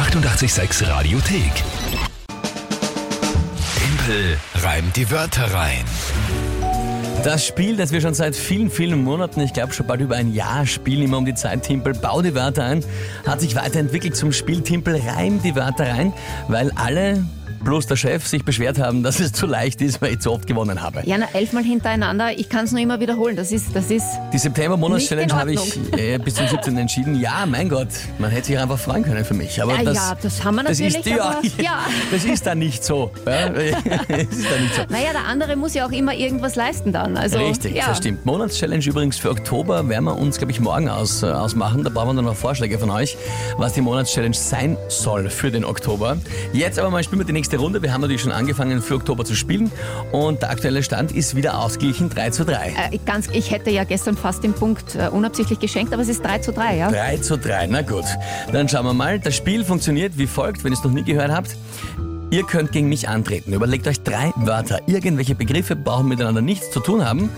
886 Radiothek. Tempel reimt die Wörter rein. Das Spiel, das wir schon seit vielen, vielen Monaten, ich glaube schon bald über ein Jahr spielen, immer um die Zeit Timpel, bau die Wörter ein, hat sich weiterentwickelt zum Spiel Timpel, reim die Wörter rein, weil alle bloß der Chef sich beschwert haben, dass es zu leicht ist, weil ich zu oft gewonnen habe. Ja, na, elfmal hintereinander. Ich kann es nur immer wiederholen. Das ist, das ist. Die September-Monats-Challenge habe ich äh, bis zum 17. entschieden. Ja, mein Gott, man hätte sich einfach freuen können für mich. Aber Ja, das, ja, das haben wir das natürlich. ist, ja, aber, ja. das ist dann nicht so. Ja, es ist dann nicht so. Naja, der andere muss ja auch immer irgendwas leisten dann. Also, Richtig, ja. das stimmt. Monatschallenge übrigens für Oktober werden wir uns, glaube ich, morgen aus, äh, ausmachen. Da brauchen wir dann noch Vorschläge von euch, was die Monatschallenge sein soll für den Oktober. Jetzt aber mal spielen wir die nächste Runde. Wir haben natürlich schon angefangen für Oktober zu spielen und der aktuelle Stand ist wieder ausgeglichen 3 zu 3. Äh, ganz, ich hätte ja gestern fast den Punkt äh, unabsichtlich geschenkt, aber es ist 3 zu 3, ja? 3 zu 3, na gut. Dann schauen wir mal. Das Spiel funktioniert wie folgt, wenn ihr es noch nie gehört habt. Ihr könnt gegen mich antreten. Überlegt euch drei Wörter. Irgendwelche Begriffe brauchen miteinander nichts zu tun haben.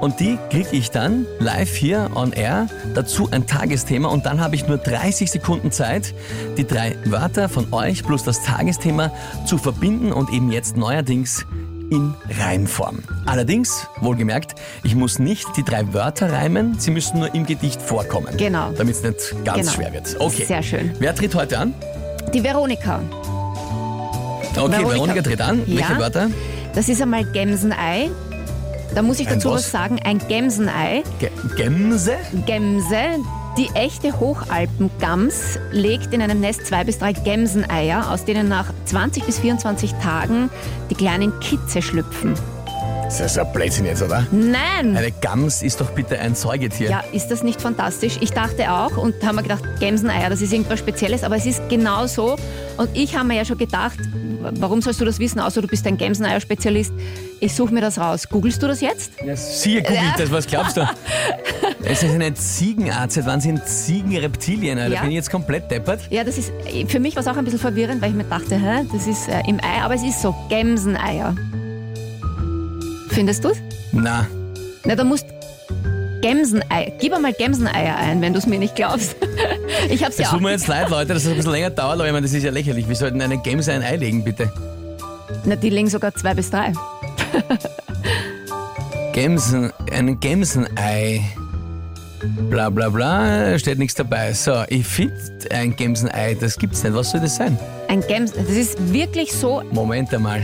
Und die kriege ich dann live hier on air. Dazu ein Tagesthema. Und dann habe ich nur 30 Sekunden Zeit, die drei Wörter von euch plus das Tagesthema zu verbinden und eben jetzt neuerdings in Reimform. Allerdings, wohlgemerkt, ich muss nicht die drei Wörter reimen, sie müssen nur im Gedicht vorkommen. Genau. Damit es nicht ganz Genau. schwer wird. Okay. Sehr schön. Wer tritt heute an? Die Veronika. Okay, Veronika, Veronika tritt an. Ja. Welche Wörter? Das ist einmal Gemsenei. Da muss ich Ein dazu was? was sagen. Ein Gemsenei. Ge Gemse? Gemse. Die echte Hochalpengams legt in einem Nest zwei bis drei Gemseneier, aus denen nach 20 bis 24 Tagen die kleinen Kitze schlüpfen. Das ist ein Blödsinn jetzt, oder? Nein! Eine Gams ist doch bitte ein Säugetier. Ja, ist das nicht fantastisch? Ich dachte auch und haben mir gedacht, Gemseneier, das ist irgendwas Spezielles, aber es ist genau so. Und ich habe mir ja schon gedacht, warum sollst du das wissen, außer du bist ein Gemseneier-Spezialist? Ich suche mir das raus. Googlest du das jetzt? Ja, Siehe googelt das, was glaubst du? Es ist eine Ziegenart, seit wann sind Ziegen Reptilien? Da Ja. bin ich jetzt komplett deppert. Ja, das ist, für mich war es auch ein bisschen verwirrend, weil ich mir dachte, hä, das ist äh, im Ei, aber es ist so, Gemseneier. Findest du's? Na, Na, da musst Gemseneier, gib einmal Gemseneier ein, wenn du es mir nicht glaubst. Ich hab's ja es tut mir jetzt leid, Leute, dass es ein bisschen länger dauert, aber ich meine, das ist ja lächerlich. Wir sollten eine Gemse ein Ei legen, bitte. Na, die legen sogar zwei bis drei. Gemsen, ein Gemsenei. Bla bla bla, steht nichts dabei. So, ich finde ein Gemsenei, das gibt's nicht. Was soll das sein? Ein Gems, das ist wirklich so, Moment einmal.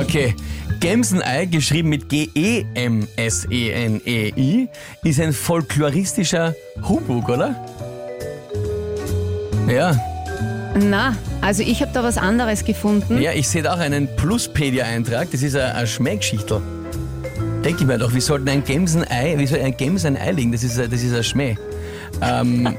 Okay. Gemsenei, geschrieben mit G-E-M-S-E-N-E-I, ist ein folkloristischer Humbug, oder? Ja. na, also ich habe da was anderes gefunden. Ja, ich sehe da auch einen Pluspedia-Eintrag, das ist eine, Schmähgeschichtel. Denke ich mir doch, wie sollten ein Gemsenei, wie soll ein Gems ein Ei legen? Das ist, ein- das ist ein Schmäh. Ähm,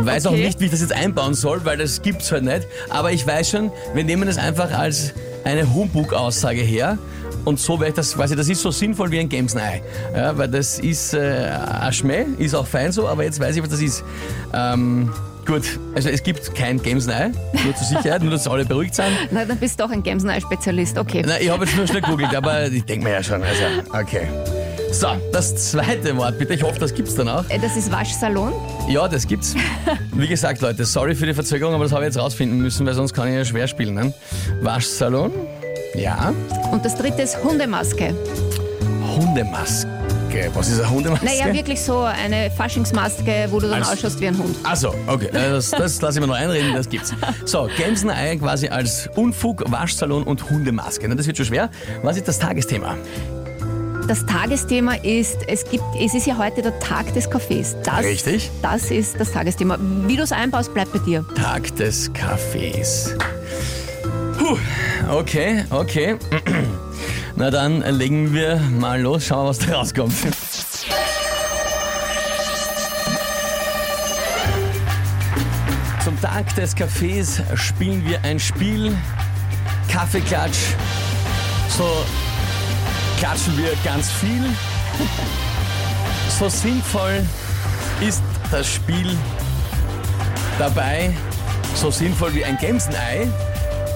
ich weiß auch Okay. nicht, wie ich das jetzt einbauen soll, weil das gibt's halt nicht. Aber ich weiß schon, wir nehmen das einfach als eine Humbug-Aussage her. Und so wäre ich das quasi, das ist so sinnvoll wie ein Gemsenei. Ja, weil das ist äh, ein Schmäh, ist auch fein so, aber jetzt weiß ich, was das ist. Ähm, gut, also es gibt kein Gemsenei, nur zur Sicherheit, nur dass alle beruhigt sind. Na, dann bist du doch ein Gemsenei-Spezialist. Okay. Na, ich habe jetzt nur schnell gegoogelt, aber ich denke mir ja schon. Also, okay. So, das zweite Wort, bitte. Ich hoffe, das gibt's dann auch. Äh, Das ist Waschsalon. Ja, das gibt's. Wie gesagt, Leute, sorry für die Verzögerung, aber das habe ich jetzt rausfinden müssen, weil sonst kann ich ja schwer spielen. Ne? Waschsalon. Ja. Und das dritte ist Hundemaske. Hundemaske. Was ist eine Hundemaske? Naja, wirklich so eine Faschingsmaske, wo du dann Als- ausschaust wie ein Hund. Achso, okay. Das, das lasse ich mir noch einreden, das gibt's. So, Gemsenei quasi als Unfug, Waschsalon und Hundemaske. Das wird schon schwer. Was ist das Tagesthema? Das Tagesthema ist, es gibt, es ist ja heute der Tag des Kaffees. Das, Richtig. Das ist das Tagesthema. Wie du es einbaust, bleibt bei dir. Tag des Kaffees. Puh, okay, okay. Na dann legen wir mal los, schauen wir, was da rauskommt. Zum Tag des Kaffees spielen wir ein Spiel. Kaffeeklatsch. So klatschen wir ganz viel. So sinnvoll ist das Spiel dabei, so sinnvoll wie ein Gemsenei.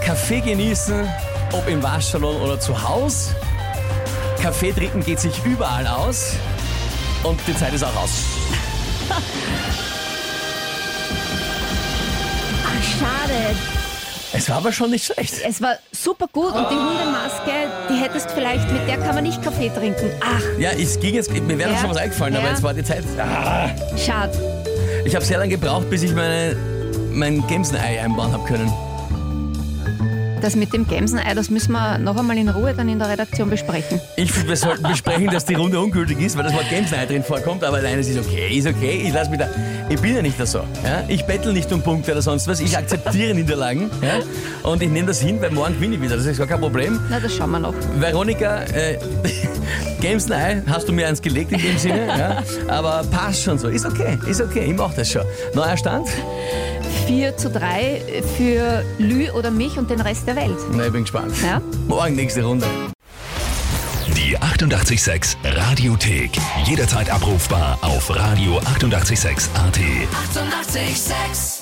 Kaffee genießen, ob im Waschsalon oder zu Hause. Kaffee trinken geht sich überall aus. Und die Zeit ist auch aus. Ach, schade. Es war aber schon nicht schlecht. Es war super gut und die Hundemaske, die hättest vielleicht, mit der kann man nicht Kaffee trinken. Ach, Ja, es ging jetzt, mir wäre Ja. schon was eingefallen, aber Ja. jetzt war die Zeit. Ah. schade. Ich habe sehr lange gebraucht, bis ich meine, mein Gemsenei einbauen habe können. Das mit dem Gemsenei, das müssen wir noch einmal in Ruhe dann in der Redaktion besprechen. Ich finde, wir sollten besprechen, dass die Runde ungültig ist, weil das Wort Gemsenei drin vorkommt, aber nein, es ist okay, ist okay, ich lass mich da. Ich bin ja nicht so. Ja? Ich bettel nicht um Punkte oder sonst was, ich akzeptiere Niederlagen ja? und ich nehme das hin, weil morgen gewinne ich wieder, das ist gar kein Problem. Na, das schauen wir noch. Veronika, äh, Gemsenei hast du mir eins gelegt in dem Sinne, ja? aber passt schon so, ist okay, ist okay, ich mach das schon. Neuer Stand? 4 zu 3 für Lü oder mich und den Rest der Welt. Na, ich bin gespannt. Ja? Morgen nächste Runde. Die 886 Radiothek. Jederzeit abrufbar auf radio886.at. 886! 886